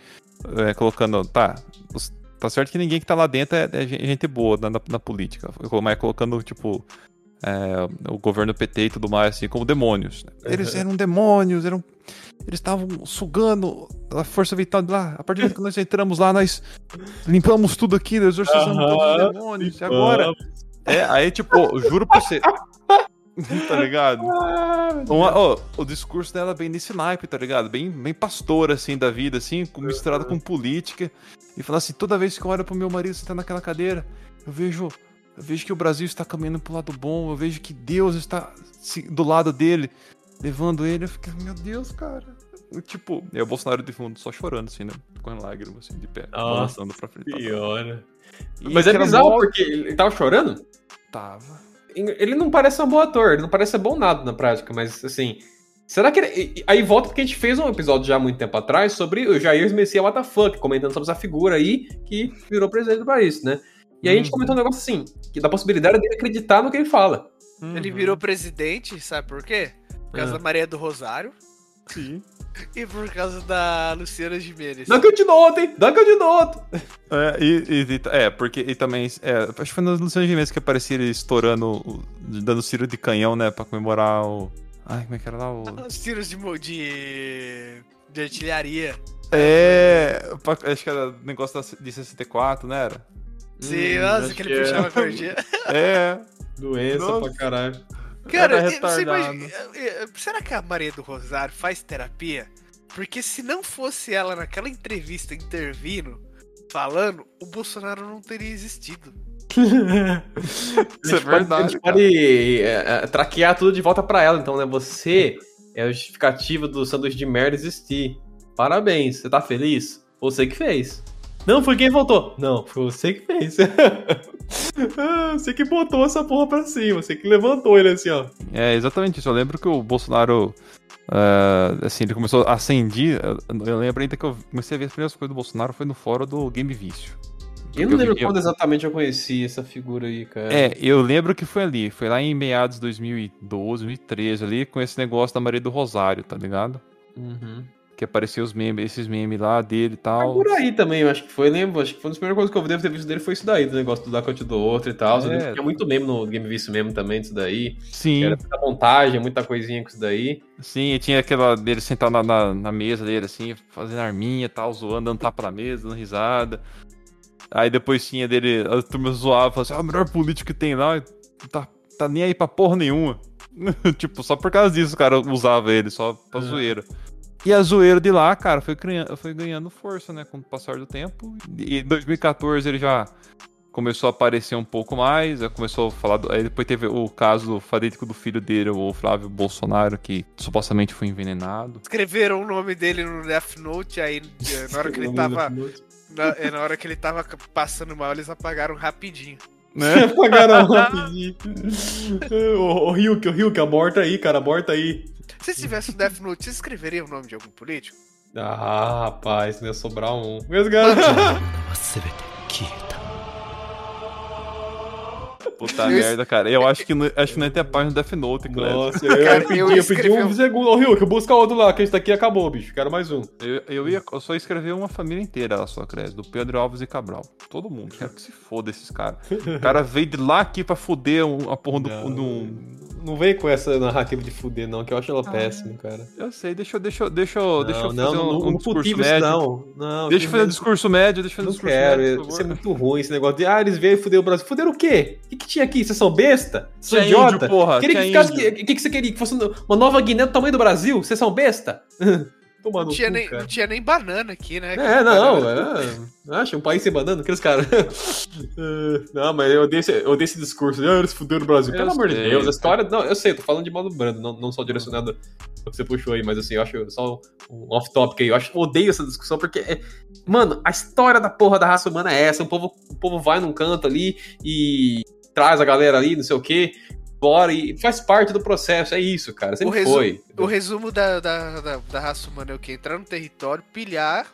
é, colocando. Tá. os- Tá certo que ninguém que tá lá dentro é, é gen- gente boa na, na, na política. Mas colocando, tipo. é, o governo PT e tudo mais, assim, como demônios. né? Eles eram demônios, eram. Eles estavam sugando a força vital de lá. A partir do momento que nós entramos lá, nós limpamos tudo aqui, nós exorcizamos todos os demônios. E agora. É, aí, tipo, juro pra você. tá ligado? Uma- ó, o discurso dela é bem nesse naipe, tá ligado? Bem, bem pastor, assim, da vida, assim, com- misturado com política. E falar assim, toda vez que eu olho pro meu marido sentar naquela cadeira, eu vejo. Eu vejo que o Brasil está caminhando pro lado bom, eu vejo que Deus está do lado dele, levando ele. Eu fiquei, meu Deus, cara. Eu, tipo, e o Bolsonaro de fundo só chorando, assim, né? Com lágrimas, assim, de pé, balançando pra frente. Pior. E Mas é bizarro moto porque ele tava chorando. Tava. Ele não parece um bom ator, ele não parece ser bom nada na prática, mas assim. Será que ele. Aí volta porque a gente fez um episódio já há muito tempo atrás sobre o Jair Messias WTF, comentando sobre essa figura aí que virou presidente do país, né? E aí a gente Uhum. comentou um negócio assim, que da possibilidade dele acreditar no que ele fala. Ele Uhum. virou presidente, sabe por quê? Por causa Ah. da Maria do Rosário Sim. e por causa da Luciana Gimenez. Dá candidato, hein? Dá candidato! É, e, e- e- é, porque e também. É, acho que foi no Luciano Gimenez que aparecia ele estourando, o- dando tiro de canhão, né? Pra comemorar o. Ai, como é que era lá? O... Os tiros de, de, de artilharia. É. pra- acho que era o negócio da- de 64, né? Era? Sim, Hum, nossa, que ele é. puxava a. É. Doença Nossa. pra caralho. Cara, e- você imagina, eh, eh, será que a Maria do Rosário faz terapia? Porque se não fosse ela naquela entrevista intervindo, falando, o Bolsonaro não teria existido. Isso é verdade, A gente pode é, é, traquear tudo de volta pra ela, então, né? Você é a justificativa do sanduíche de merda existir. Parabéns, você tá feliz? Você que fez. Não, foi quem votou. Não, foi você que fez. Ah, você que botou essa porra pra cima, você que levantou ele assim, ó. É, exatamente isso. Eu lembro que o Bolsonaro. ah, assim, ele começou a ascendir. Eu eu lembro ainda que eu comecei a ver as primeiras coisas do Bolsonaro foi no fórum do Game Vício. Eu não lembro vivia- quando exatamente eu conheci essa figura aí, cara. É, eu lembro que foi ali, foi lá em meados de 2012, 2013 ali, com esse negócio da Maria do Rosário, tá ligado? Uhum. Que apareceu os memes, esses memes lá dele e tal. por aí também, eu acho que foi, lembro, acho que foi uma das primeiras coisas que eu devo ter visto dele foi isso daí, do negócio do da Conte do outro e tal. É. Tinha muito meme no Game Vício mesmo também disso daí. Sim, Era muita montagem, muita coisinha com isso daí. sim, e tinha aquela dele sentado na, na, na mesa dele, assim, fazendo arminha e tal, zoando, dando tapa na mesa, dando risada. Aí depois tinha dele, a turma zoava, falava assim, ah, o melhor político que tem lá, tá, tá nem aí pra porra nenhuma. tipo, só por causa disso o cara usava ele, só pra É. zoeira. E a zoeira de lá, cara, foi ganhando, foi ganhando força, né, com o passar do tempo. E em 2014 ele já começou a aparecer um pouco mais, já começou a falar. Do, aí depois teve o caso fatídico do filho dele, o Flávio Bolsonaro, que supostamente foi envenenado. Escreveram o nome dele no Death Note, aí na hora que ele tava. Na, eh, na hora que ele tava passando mal, eles apagaram rapidinho. Né? Apagaram rapidinho. Ô, ô, Ryuk, ô, Ryuk, aborta aí, cara, aborta aí. Se tivesse o Death Note, você escreveria o nome de algum político? Ah, rapaz, não ia sobrar um. Mas, cara... Puta Eu- merda, cara. Eu acho que, não- acho que não ia ter a página do Death Note, cara. Nossa, eu, Cara, eu pedi, eu eu pedi escrevi um um- segundo. Ô, Ryuk, busca outro lá, que esse daqui acabou, bicho. Quero mais um. Eu, eu ia eu só escrever uma família inteira lá só, Cres, do Pedro Alves e Cabral. Todo mundo. Quero que se foda esses caras. O cara veio de lá aqui pra foder um- a porra do, Não. do- Não vem com essa narrativa de fuder, não, que eu acho ela péssima, cara. Eu sei, deixa eu, deixa eu, deixa eu, deixa eu não, fazer não, um, não, um não discurso médio. não. não. Deixa eu fazer um discurso médio, deixa eu fazer um Não discurso quero, médio, isso é muito ruim, esse negócio de, ah, eles veio e fuderam o Brasil. Fuderam o quê? O que, que tinha aqui? Vocês são besta? Vocês Tinha são índio, idiota? porra, Queria que índio. o que, que você queria? Que fosse uma nova Guiné do tamanho do Brasil? Vocês são besta? Toma Não tinha, cu, nem, cara. não tinha nem banana aqui, né? É, não, é. Acha um país sem banana, aqueles caras. É, não, mas eu odeio esse, eu odeio esse discurso. Ah, eles fuderam o Brasil. Eu Pelo amor de Deus, a história. Não, eu sei, eu tô falando de modo brando, não, não só direcionado ao que você puxou aí, mas assim, eu acho só um off-topic aí. Eu acho, eu odeio essa discussão, porque, é, mano, a história da porra da raça humana é essa. O povo, o povo vai num canto ali e traz a galera ali, não sei o quê, bora e faz parte do processo. É isso, cara. Sempre resu- foi. O resumo da, da, da, da raça humana é o quê? Entrar no território, pilhar,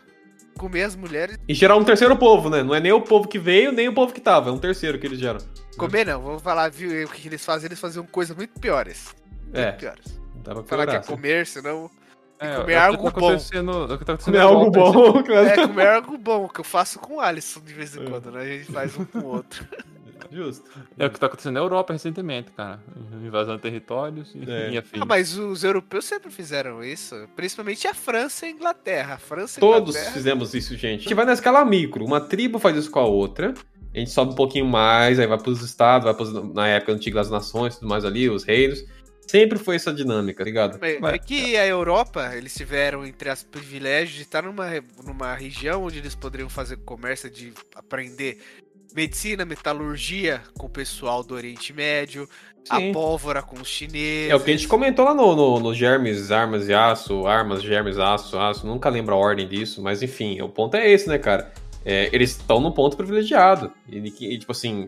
comer as mulheres. E gerar um terceiro povo, né? Não é nem o povo que veio, nem o povo que tava. É um terceiro que eles geram. Comer não, vamos falar, viu? O que eles fazem? Eles faziam coisas muito piores. Muito É. piores. Dava pra Falar que é comer, senão. É, comer é o que algo tá bom. é o que tá é na algo bom, cara. É, comer algo bom, que eu faço com o Alisson de vez em É. quando, né? A gente faz um com o outro. Justo. É o que tá acontecendo na Europa recentemente, cara. Invasão de territórios e, É. e afim. Ah, mas os europeus sempre fizeram isso. Principalmente a França e a Inglaterra. A França e Todos Inglaterra. fizemos isso, gente. A gente vai na escala micro. Uma tribo faz isso com a outra. A gente sobe um pouquinho mais, aí vai pros estados, vai pros, na época antiga das nações, tudo mais ali, os reinos. Sempre foi essa dinâmica, tá ligado? É, Mas- é que a Europa, eles tiveram entre as privilégios de estar numa, numa região onde eles poderiam fazer comércio, de aprender medicina, metalurgia com o pessoal do Oriente Médio, Sim. a pólvora com os chineses. É o que a gente comentou lá no, no, no Germes, Armas e Aço, Armas, Germes, Aço, Aço, nunca lembro a ordem disso, mas enfim, o ponto é esse, né, cara? É, eles estão num ponto privilegiado. E, e, tipo assim,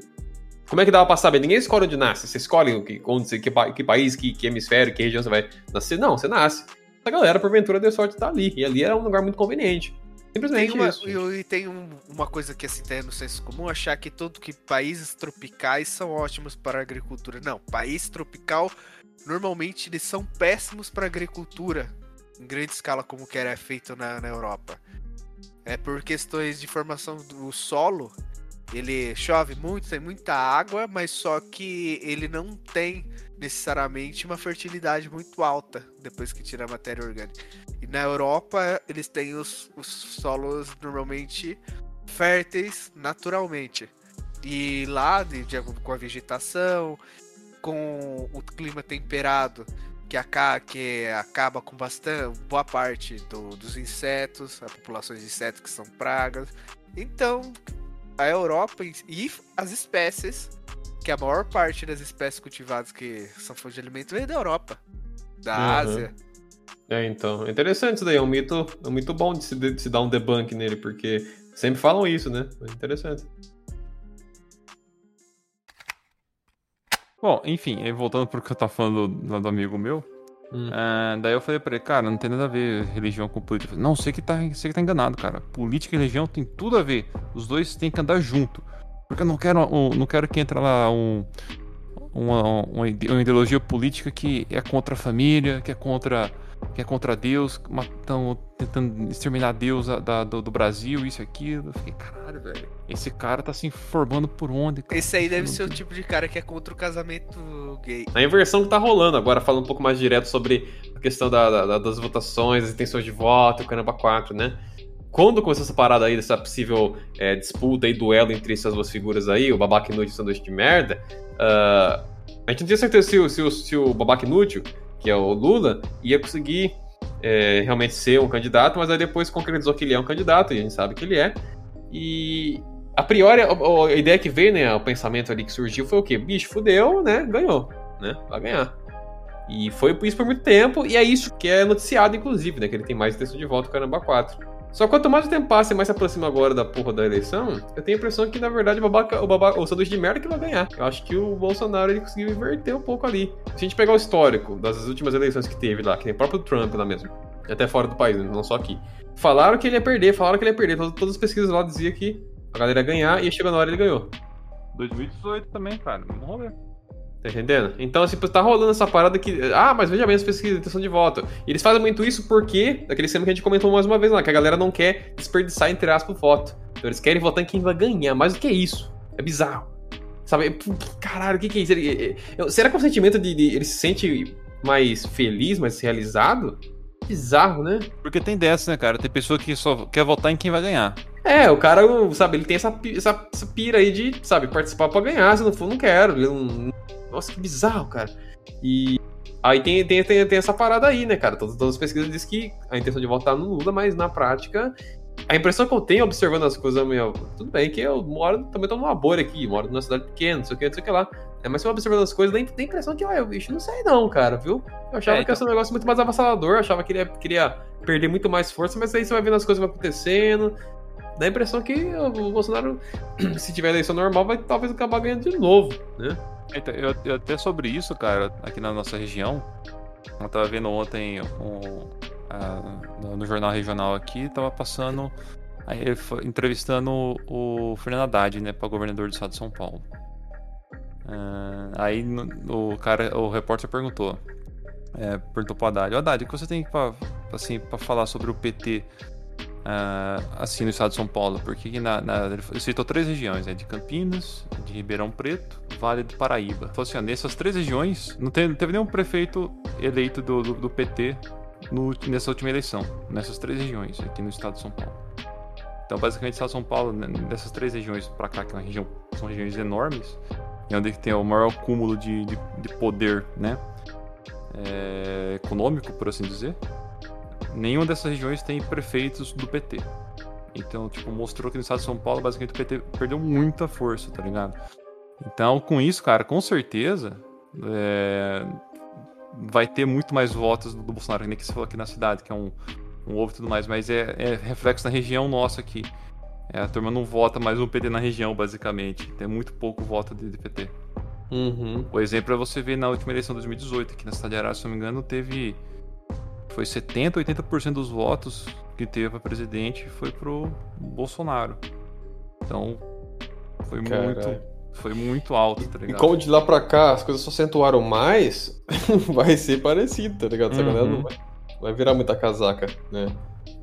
como é que dava pra saber? Ninguém escolhe onde nasce. Você escolhe onde, você- que, que país, que, que hemisfério, que região você vai nascer. Não, você nasce. Essa galera, porventura, deu sorte de estar ali. E ali era um lugar muito conveniente. Simplesmente Tem uma, isso. e, e tem um- uma coisa que assim tem no senso comum, achar que todo que países tropicais são ótimos para a agricultura. Não, país tropical normalmente eles são péssimos para a agricultura em grande escala como que era feito na, na Europa. É por questões de formação do solo, ele chove muito, tem muita água, mas só que ele não tem necessariamente uma fertilidade muito alta depois que tira a matéria orgânica. E na Europa, eles têm os, os solos normalmente férteis naturalmente. E lá, de, de com a vegetação, com o clima temperado, que, aca, que acaba com bastante, boa parte do- dos insetos, as populações de insetos que são pragas. Então, a Europa e as espécies, que a maior parte das espécies cultivadas que são fonte de alimento vem da Europa, da Uhum. Ásia. É, então. É interessante isso daí. É um mito, é um mito bom de se, de se dar um debunk nele, porque sempre falam isso, né? É interessante. Bom, enfim, voltando pro que eu tava falando do, lá do amigo meu. Hum. ah, daí eu falei pra ele, cara, não tem nada a ver religião com política. Não, você que, tá, você que tá enganado, cara. Política e religião tem tudo a ver. Os dois têm que andar junto. Porque eu não quero, um- não quero que entre lá um, uma, uma uma ideologia política que é contra a família, que é contra, que é contra Deus, estão tentando exterminar Deus da- da- do, do Brasil, isso e aquilo. Eu fiquei, caralho, velho. Esse cara tá se informando por onde? cara? Esse aí deve ser o tipo de cara que é contra o casamento gay. A inversão que tá rolando agora, falando um pouco mais direto sobre a questão da- da- da- das votações, das intenções de voto, o Caramba 4, né? Quando começou essa parada aí, dessa possível é, disputa e duelo entre essas duas figuras aí, o Babaca Inútil e o Sanduíche de Merda, ah, a gente não tinha certeza se, se, se o Babaca Inútil, que é o Lula, ia conseguir é, realmente ser um candidato, mas aí depois concretizou que ele é um candidato, e a gente sabe que ele é. E a priori, a, a ideia que veio, né, o pensamento ali que surgiu foi o quê? Bicho, fudeu, né? Ganhou, né? Vai ganhar. E foi isso por muito tempo, e é isso que é noticiado, inclusive, né? Que ele tem mais texto de voto que o Caramba 4. Só que quanto mais o tempo passa e mais se aproxima agora da porra da eleição, eu tenho a impressão que, na verdade, o, babaca, o, babaca, o sanduíche de merda que vai ganhar. Eu acho que o Bolsonaro ele conseguiu inverter um pouco ali. Se a gente pegar o histórico das últimas eleições que teve lá, que tem o próprio Trump lá mesmo, até fora do país, né, não só aqui. Falaram que ele ia perder, falaram que ele ia perder. Todas, as pesquisas lá diziam que a galera ia ganhar e chegou na hora ele ganhou. 2018 também, cara. Vamos rolê. Tá entendendo? Então, assim, tá rolando essa parada que. Ah, mas veja bem as pesquisas de intenção de voto. E eles fazem muito isso porque, daquele esquema que a gente comentou mais uma vez lá, que a galera não quer desperdiçar, entre aspas, o voto. Então eles querem votar em quem vai ganhar. Mais do que isso. É bizarro. Sabe? P- Caralho, o que, que é isso? Ele- eu- será que é um sentimento de, de- Ele se sente mais feliz, mais realizado? Bizarro, né? Porque tem dessa, né, cara? Tem pessoa que só quer votar em quem vai ganhar. É, o cara, sabe, ele tem essa, essa, essa pira aí de, sabe, participar pra ganhar, se não for, não quero. Não... Nossa, que bizarro, cara. E aí tem, tem, tem, tem essa parada aí, né, cara? Todas, todas as pesquisas dizem que a intenção de votar no Lula, mas na prática, a impressão que eu tenho observando as coisas, meu, tudo bem que eu moro, também tô numa bolha aqui, moro numa cidade pequena, não sei o que, não sei o que lá. É, mas se eu observando as coisas, dá a impressão que, olha, bicho, não sei não, cara, viu? Eu achava É, que ia ser um negócio muito mais avassalador, achava que ele ia, queria perder muito mais força, mas aí você vai vendo as coisas acontecendo. Dá a impressão que o Bolsonaro, se tiver eleição normal, vai talvez acabar ganhando de novo, né? Eu, eu até sobre isso, cara, aqui na nossa região, eu tava vendo ontem um, no, jornal regional aqui, tava passando, aí entrevistando o, o Fernando Haddad, né, para governador do estado de São Paulo. Ah, aí no- o cara, o repórter perguntou, é, perguntou pro Haddad, "Ô, Haddad, o que você tem pra, assim, pra falar sobre o PT ah, assim no estado de São Paulo? Porque que na, na, ele citou três regiões, né, de Campinas, de Ribeirão Preto, Vale do Paraíba. Falou assim, ó, nessas três regiões não, teve- não teve nenhum prefeito eleito do, do, do PT no- nessa última eleição, nessas três regiões aqui no estado de São Paulo. Então, basicamente, o estado de São Paulo, né, dessas três regiões pra cá, que é região, são regiões enormes, é onde tem o maior cúmulo de, de, de poder, né? é, econômico, por assim dizer. Nenhuma dessas regiões tem prefeitos do PT. Então, tipo, mostrou que no estado de São Paulo, basicamente, o PT perdeu muita força, tá ligado? Então, com isso, cara, com certeza, é, vai ter muito mais votos do Bolsonaro, que nem que você falou aqui na cidade, que é um, um ovo e tudo mais, mas é, é reflexo na região nossa aqui. É, a turma não vota mais no PT na região, basicamente. Tem muito pouco voto de, de PT. Uhum. O exemplo é você ver na última eleição de 2018, que na cidade de Arara, se não me engano, teve. Foi 70, 80% dos votos que teve para presidente foi pro Bolsonaro. Então, foi Caralho. muito. Foi muito alto, tá E ligado? como de lá pra cá as coisas só acentuaram mais, vai ser parecido, tá ligado? Essa Uhum. galera não vai, vai virar muita casaca, né?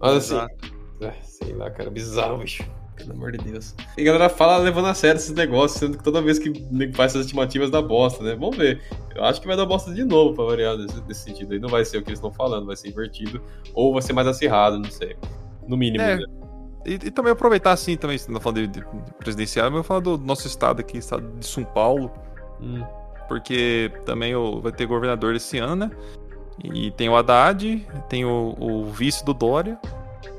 Mas assim, Exato. é, sei lá, cara, bizarro, bicho. Pelo amor de Deus. E a galera fala levando a sério esses negócios, sendo que toda vez que faz essas estimativas dá bosta, né? Vamos ver. Eu acho que vai dar bosta de novo pra variar nesse, nesse sentido. Aí não vai ser o que eles estão falando, vai ser invertido. Ou vai ser mais acirrado, não sei. No mínimo, É. né? E, e também aproveitar assim, também, não falando de, de- de presidencial, mas eu falar do nosso estado aqui, estado de São Paulo. Hum. porque também o- vai ter governador esse ano, né? E tem o Haddad, tem o, o vice do Dória.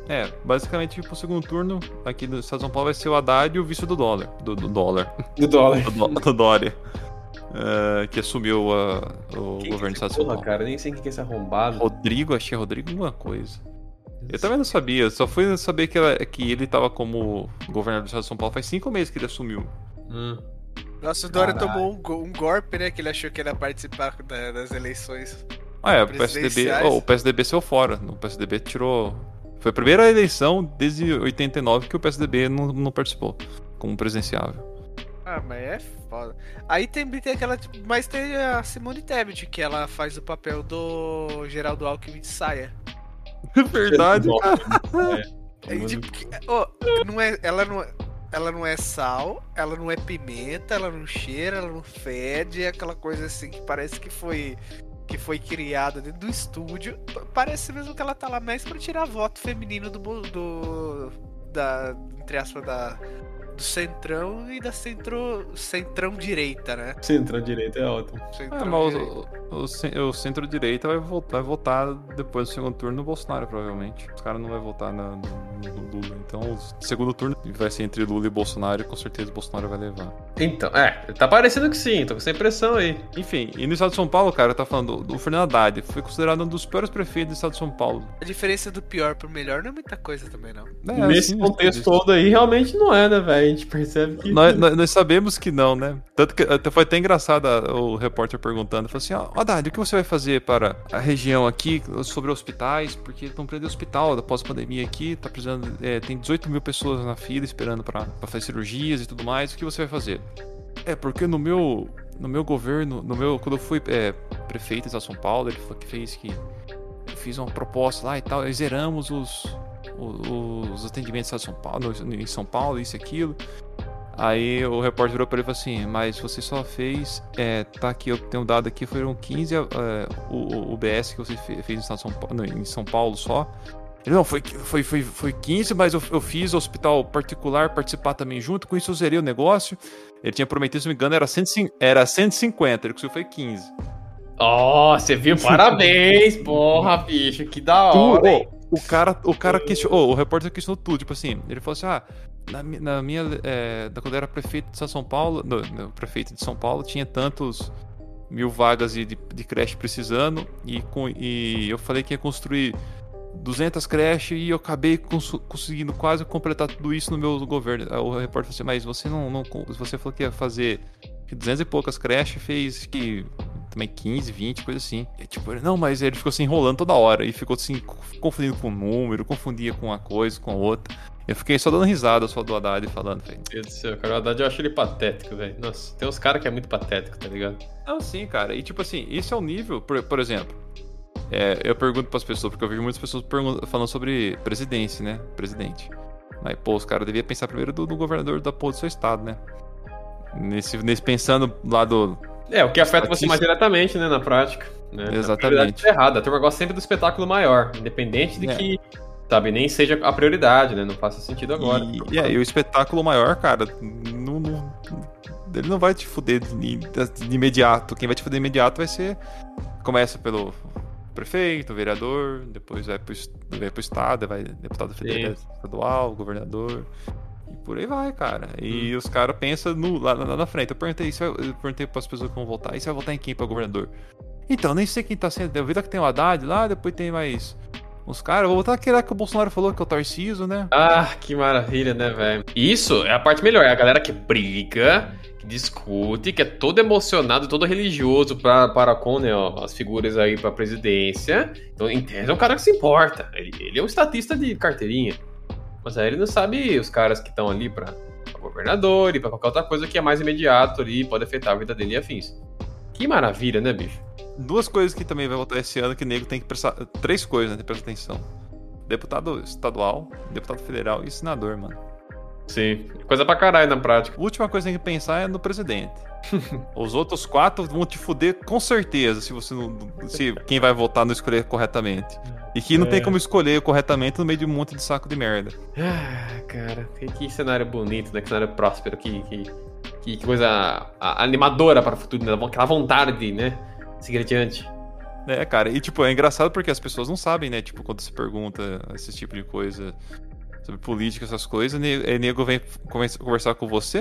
É, basicamente pro segundo turno aqui no estado de São Paulo vai ser o Haddad e o vice do dólar. Do, do dólar. Do dólar. Do, do Dória. É, que assumiu a- o Quem governo do estado de São porra, Paulo. cara? Nem sei quem que é esse arrombado. Rodrigo, achei Rodrigo alguma coisa. Eu também não sabia, só fui saber que, ela- que ele tava como governador do estado de São Paulo faz cinco meses que ele assumiu. Hum. Nossa, o Dória tomou um, um golpe, né? Que ele achou que ia participar da- das eleições. Ah, é, o PSDB, oh, o PSDB saiu fora. O PSDB tirou. Foi a primeira eleição desde 89 que o PSDB não, não participou como presidenciável. Ah, mas é foda. Aí também tem aquela. tipo, Mas tem a Simone Tebet, que ela faz o papel do Geraldo Alckmin de saia. Verdade, cara. Tipo, que- ó, não é, ela, não, é- ela não é sal, ela não é pimenta, ela não cheira, ela não fede, é aquela coisa assim que parece que foi que foi criada dentro do estúdio. Parece mesmo que ela tá lá mais pra tirar voto feminino do do da entre aspas da do centrão e da centro centrão direita, né? Centro-direita é ótimo. Centrão É, mas direita. o, o, o centro-direita vai votar, vai votar depois do segundo turno no Bolsonaro, provavelmente. Os caras não vão votar na- no, no Lula. Então, o segundo turno vai ser entre Lula e Bolsonaro, e com certeza o Bolsonaro vai levar. Então, é, tá parecendo que sim, tô com essa impressão aí. Enfim, e no estado de São Paulo, cara, tá falando do, do Fernando Haddad. Foi considerado um dos piores prefeitos do estado de São Paulo. A diferença do pior pro melhor não é muita coisa também, não. É, Nesse assim, contexto todo aí, realmente não é, né, velho? A gente percebe que. Nós, nós- nós sabemos que não, né? Tanto que até foi até engraçado o repórter perguntando, falou assim, ó, Haddad, o que você vai fazer para a região aqui sobre hospitais? Porque estão prendendo hospital após a pandemia aqui, tá precisando, é, tem 18 mil pessoas na fila esperando para fazer cirurgias e tudo mais, o que você vai fazer? É, porque no meu, no meu governo, no meu, quando eu fui é, prefeito de São Paulo, ele que fez que eu fiz uma proposta lá e tal, e zeramos os, os, os atendimentos São Paulo, em São Paulo, isso e aquilo. Aí o repórter virou pra ele e falou assim: Mas você só fez. É, tá aqui, eu tenho dado aqui, foram 15 é, o, BS que você fe- fez em São Paulo, em São Paulo só. Ele, não, foi, foi, foi, foi 15, mas eu, eu fiz hospital particular participar também junto, com isso eu zerei o negócio. Ele tinha prometido, se não me engano, era, 150, era 150, ele conseguiu foi 15. Ó, você viu? Parabéns, porra, bicho, que da Tu- hora. hein? ô, o cara, o cara questionou, ô, o repórter questionou tudo, tipo assim, ele falou assim, ah, na, na minha, é, da- quando eu era prefeito de São Paulo, no, no, prefeito de São Paulo, tinha tantos mil vagas de, de, de creche precisando, e, com, e eu falei que ia construir 200 creches, e eu acabei cons- conseguindo quase completar tudo isso no meu governo. Aí O repórter falou assim, mas você não, não, você falou que ia fazer 200 e poucas creches, fez que também 15, 20, coisa assim. E, tipo, ele, não, mas ele ficou se enrolando toda hora e ficou assim, confundindo com o número, confundia com uma coisa, com a outra. Eu fiquei só dando risada só do Haddad falando, velho. Meu Deus do céu, cara, o Haddad eu acho ele patético, velho. Nossa, tem uns caras que é muito patético, tá ligado? Não, sim, cara. E tipo assim, esse é o nível, por, por exemplo. É, eu pergunto pras pessoas, porque eu vejo muitas pessoas falando sobre presidência, né? Presidente. Mas, pô, os caras deviam pensar primeiro do, do governador da porra do seu estado, né? Nesse, nesse pensando lá do. É, o que afeta você mais diretamente, né, na prática. Né? Exatamente. A tá errada. A turma gosta sempre do espetáculo maior, independente de É. que, sabe, nem seja a prioridade, né? Não faça sentido agora. E, e aí, o espetáculo maior, cara, não, não- ele não vai te fuder de, de imediato. Quem vai te fuder de imediato vai ser. Começa pelo prefeito, vereador, depois vai pro, vai pro estado, vai deputado federal, estadual, governador. E por aí vai, cara. E os caras pensam no- lá, lá na frente. Eu perguntei, isso eu perguntei pras pessoas que vão votar, e você vai votar em quem pra governador? Então, nem sei quem tá sendo. Eu vi que tem o Haddad lá, depois tem mais uns caras. Vou votar aquele lá que o Bolsonaro falou, que é o Tarciso, né? Ah, que maravilha, né, velho? Isso é a parte melhor, é a galera que briga, discute, que é todo emocionado, todo religioso pra, para com né, ó, as figuras aí pra presidência. Então, entende, é um cara que se importa. Ele, ele é um estatista de carteirinha. Mas aí ele não sabe os caras que estão ali pra governador e pra qualquer outra coisa que é mais imediato ali, pode afetar a vida dele e afins. Que maravilha, né, bicho? Duas coisas que também vai votar esse ano que o nego tem que prestar. Três coisas, né? Tem que prestar atenção: deputado estadual, deputado federal e senador, mano. Sim. Coisa pra caralho na prática. A última coisa que tem que pensar é no presidente. Os outros quatro vão te fuder com certeza se você não. Se quem vai votar não escolher corretamente. E que não tem como escolher corretamente no meio de um monte de saco de merda. Ah, cara, que, que cenário bonito, né? Que cenário próspero, que, que, que coisa animadora para o futuro, né? Aquela vontade de, né? Seguir adiante. É, cara, e tipo, é engraçado porque as pessoas não sabem, né? Tipo, quando se pergunta esse tipo de coisa sobre política, essas coisas, aí nego vem conversa- conversar com você,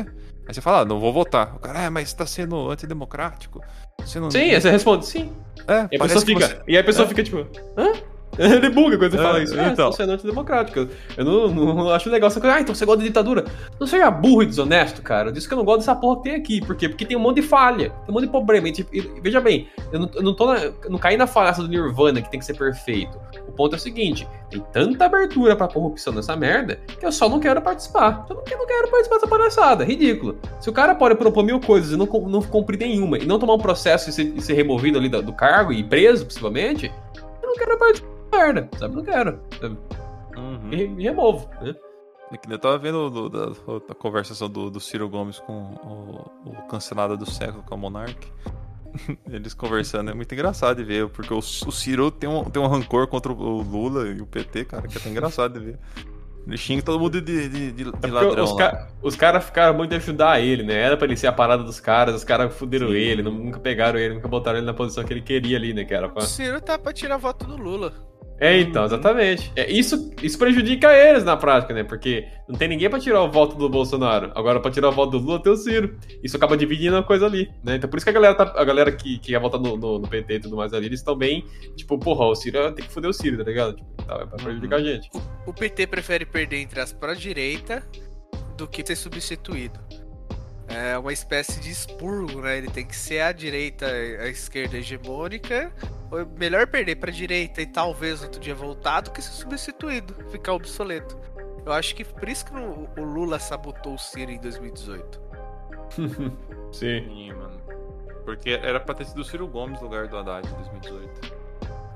aí você fala, ah, não vou votar. O cara, ah, mas tá sendo antidemocrático. Você não... Sim, aí você responde sim. É, E a pessoa fica. você- E aí a pessoa É. fica tipo, hã? Ele buga quando você É, fala isso. É, então. você é antidemocrático. Eu não, não acho legal essa coisa. Ah, então você gosta de ditadura. Não seja burro e desonesto, cara. Eu disse que eu não gosto dessa porra que tem aqui. Por quê? Porque tem um monte de falha. Tem um monte de problema. E, tipo, e- veja bem, eu não, eu não tô na, não caí na falácia do Nirvana que tem que ser perfeito. O ponto é o seguinte: tem tanta abertura pra corrupção nessa merda que eu só não quero participar. Eu não, eu não quero participar dessa palhaçada. Ridículo. Se o cara pode propor mil coisas e não, não cumprir nenhuma, e não tomar um processo e ser, e ser removido ali do, do cargo e preso, possivelmente, eu não quero participar merda, sabe? Não quero. Sabe? Uhum. Me, me removo, né? É que Eu tava vendo do- da, da conversação do, do Ciro Gomes com o, o cancelado do século com a Monark. Eles conversando é muito engraçado de ver, porque o, o Ciro tem um, tem um rancor contra o Lula e o PT, cara, que é até engraçado de ver. Ele xinga todo mundo de, de, de, de É ladrão os, ca- os caras ficaram muito de ajudar ele, né? Era pra ele ser a parada dos caras, os caras fuderam ele, nu- nunca pegaram ele, nunca botaram ele na posição que ele queria ali, né? Que era O pra... Ciro tá pra tirar voto do Lula. É, então, exatamente. É, isso, isso prejudica eles na prática, né? Porque não tem ninguém pra tirar o voto do Bolsonaro. Agora, pra tirar o voto do Lula, tem o Ciro. Isso acaba dividindo a coisa ali, né? Então, por isso que a galera, tá, a galera que, que ia votar no, no, no PT e tudo mais ali, eles estão bem, tipo, porra, o Ciro tem que foder o Ciro, tá ligado? Tipo, tá, é pra prejudicar a gente. O PT prefere perder entre as pra direita do que ser substituído. É uma espécie de expurgo, né? Ele tem que ser a direita, a esquerda hegemônica. Ou melhor perder pra direita e talvez outro dia voltar do que ser substituído, ficar obsoleto. Eu acho que por isso que o Lula sabotou o Ciro em 2018. Sim. Sim, mano. Porque era pra ter sido o Ciro Gomes no lugar do Haddad em 2018.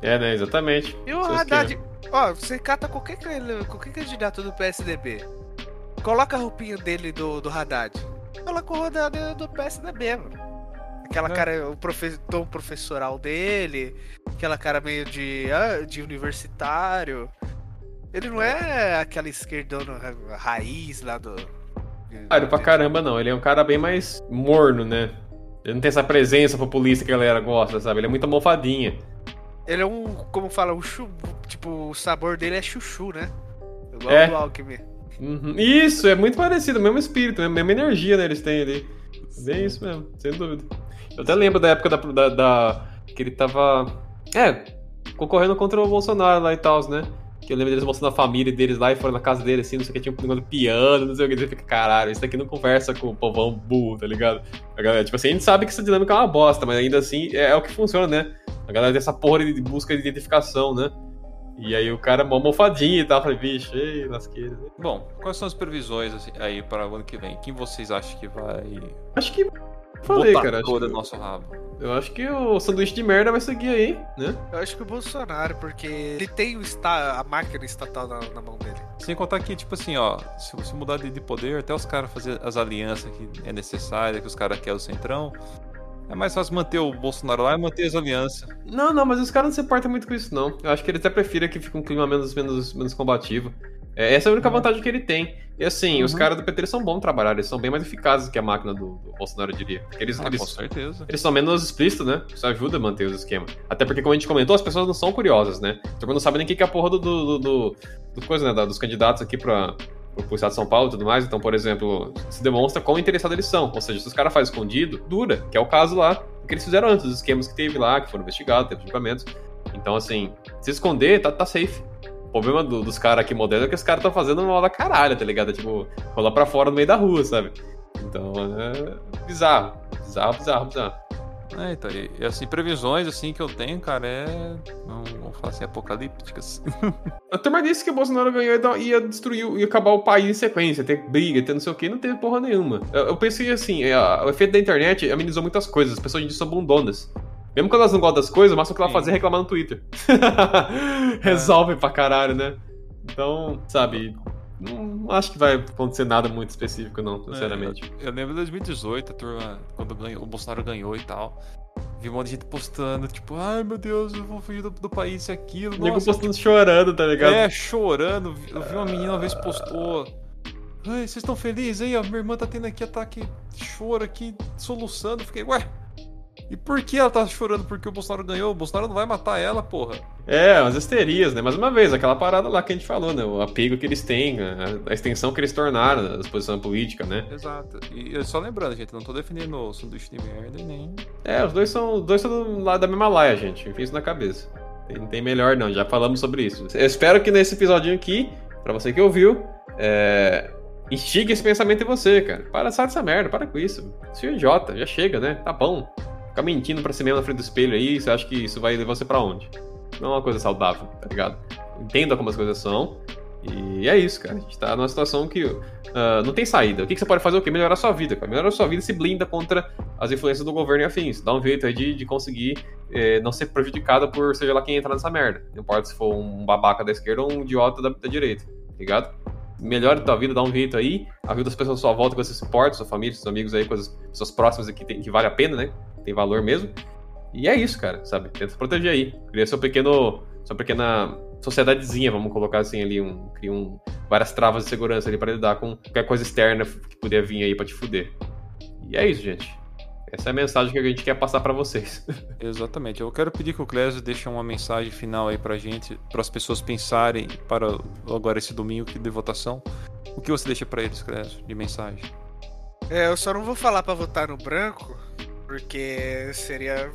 É, né? Exatamente. E o Haddad, ó, você cata qualquer, qualquer candidato do PSDB. Coloca a roupinha dele do, do Haddad. O Haddad do PSDB, mano. Aquela É. cara, o profe, tom professoral dele, aquela cara meio de, ah, de universitário. Ele não é aquela esquerdona ra- raiz lá do. Cara, pra caramba não. Ele é um cara bem mais morno, né? Ele não tem essa presença populista que a galera gosta, sabe? Ele é muito almofadinha. Ele é um, como fala, um chu, tipo, o sabor dele é chuchu, né? Igual É. do Alckmin. Uhum. Isso, é muito parecido, mesmo espírito, mesma energia né, eles têm ali. Bem isso mesmo, sem dúvida. Eu até lembro da época da, da- da- que ele tava. É, concorrendo contra o Bolsonaro lá e tal, né? Que eu lembro deles mostrando a família deles lá e foram na casa dele assim, não sei o que, tinha um negócio piano, não sei o que. Você fica, caralho, isso daqui não conversa com o povão burro, tá ligado? A galera, tipo assim, a gente sabe que essa dinâmica é uma bosta, mas ainda assim é, é o que funciona, né? A galera tem essa porra de busca de identificação, né? E aí o cara mó mofadinho e tal, falei, bicho, ei, lasqueira. Bom, quais são as previsões assim, aí para o ano que vem? Quem vocês acham que vai Acho que. Falei, botar cara. Acho toda que, nosso rabo? eu acho que o sanduíche de merda vai seguir aí, né? Eu acho que o Bolsonaro, porque ele tem o esta, a máquina estatal na, na mão dele. Sem contar que, tipo assim, ó, se você mudar de, de poder, até os caras fazer as alianças que é necessária, que os caras querem o centrão, é mais fácil manter o Bolsonaro lá e manter as alianças. Não, não, mas os caras não se importam muito com isso, não. Eu acho que ele até prefere que fique um clima menos, menos, menos combativo. É, essa é a única vantagem que ele tem. E assim, os Uhum. caras do PT são bons trabalhar, eles são bem mais eficazes que a máquina do, do Bolsonaro, eu diria. Porque eles, Ah, com eles, certeza. eles são menos explícitos, né? Isso ajuda a manter os esquemas. Até porque, como a gente comentou, as pessoas não são curiosas, né? Todo mundo não sabe nem o que é a porra do, do, do, do- do coisa, né? da- Dos candidatos aqui pra, pro, estado de São Paulo e tudo mais. Então, por exemplo, se demonstra quão interessados eles são. Ou seja, se os caras fazem escondido, dura, que é o caso lá que eles fizeram antes, os esquemas que teve lá, que foram investigados, teve julgamentos. Então, assim, se esconder, tá, tá safe. O problema do- dos caras aqui modernos é que os caras estão fazendo uma da caralho, tá ligado? Tipo, rolar pra fora no meio da rua, sabe? Então, é bizarro. Bizarro, bizarro, bizarro. É, então, e, e, assim, previsões assim que eu tenho, cara, é. Não vou falar assim, apocalípticas. A turma disse que o Bolsonaro ganhou e ia, destruir, ia acabar o país em sequência, ter briga, ter não sei o que, não teve porra nenhuma. Eu, eu pensei assim, é, o efeito da internet amenizou muitas coisas, as pessoas são bundonas. Mesmo quando elas não gostam das coisas, mostra o que ela fazer é reclamar no Twitter. Resolve pra caralho, né? Então, sabe, não, acho que vai acontecer nada muito específico, não, sinceramente. É, eu lembro de 2018, a turma, quando o Bolsonaro ganhou e tal. Vi um monte de gente postando, tipo, ai meu Deus, eu vou fugir do, do país e aquilo. Nego postando chorando, tá ligado? É, chorando. Eu vi uma menina uma vez postou. Ai, vocês estão felizes aí? ó, Minha irmã tá tendo aqui ataque de choro aqui, soluçando. Fiquei, ué. E por que ela tá chorando porque o Bolsonaro ganhou? O Bolsonaro não vai matar ela, porra. É, as histerias, né? Mais uma vez, aquela parada lá que a gente falou, né? O apego que eles têm, a, a extensão que eles tornaram da exposição política, né? Exato. E só lembrando, gente, não tô defendendo o sanduíche de merda nem. É, os dois são, os dois são do lado da mesma laia, gente. Enfim, isso na cabeça. Não tem melhor, não. Já falamos sobre isso. Eu espero que nesse episódio aqui, pra você que ouviu, é... instigue esse pensamento em você, cara. Para, sai dessa merda, para com isso. Você é idiota, já chega, né? Tá bom. Ficar mentindo pra si mesmo na frente do espelho aí, você acha que isso vai levar você pra onde? Não é uma coisa saudável, tá ligado? Entenda como as coisas são. E é isso, cara. A gente tá numa situação que ah, não tem saída. O que, que você pode fazer? O quê? Melhorar a sua vida, cara. Melhorar a sua vida se blinda contra as influências do governo e afins. Dá um jeito aí de, de conseguir eh, não ser prejudicada por seja lá quem entrar nessa merda. Não importa se for um babaca da esquerda ou um idiota da, da direita, tá ligado? Melhore a tua vida, dá um jeito aí, ajuda as pessoas à sua volta com esse suporte, sua família, seus amigos aí, com as pessoas próximas aqui que vale a pena, né? Tem valor mesmo. E é isso, cara, sabe? Tenta se proteger aí. Cria seu pequeno. Sua pequena sociedadezinha, vamos colocar assim ali, um, cria um, várias travas de segurança ali pra lidar com qualquer coisa externa que puder vir aí pra te fuder. E é isso, gente. Essa é a mensagem que a gente quer passar pra vocês. Exatamente. Eu quero pedir que o Clésio deixe uma mensagem final aí pra gente, para as pessoas pensarem para agora esse domingo de votação. O que você deixa pra eles, Clésio, de mensagem? É, eu só não vou falar pra votar no branco, porque seria.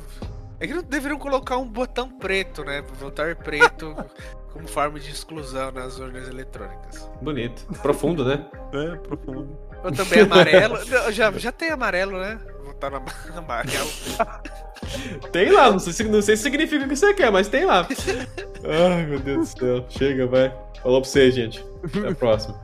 É que não deveriam colocar um botão preto, né? Pra votar preto como forma de exclusão nas urnas eletrônicas. Bonito. Profundo, né? É, profundo. Ou também amarelo. Não, já, já tem amarelo, né? Votar no amarelo. Tem lá, não sei, se- não sei se significa o que você quer, mas tem lá. Ai, meu Deus do céu. Chega, vai. Falou pra vocês, gente. Até a próxima.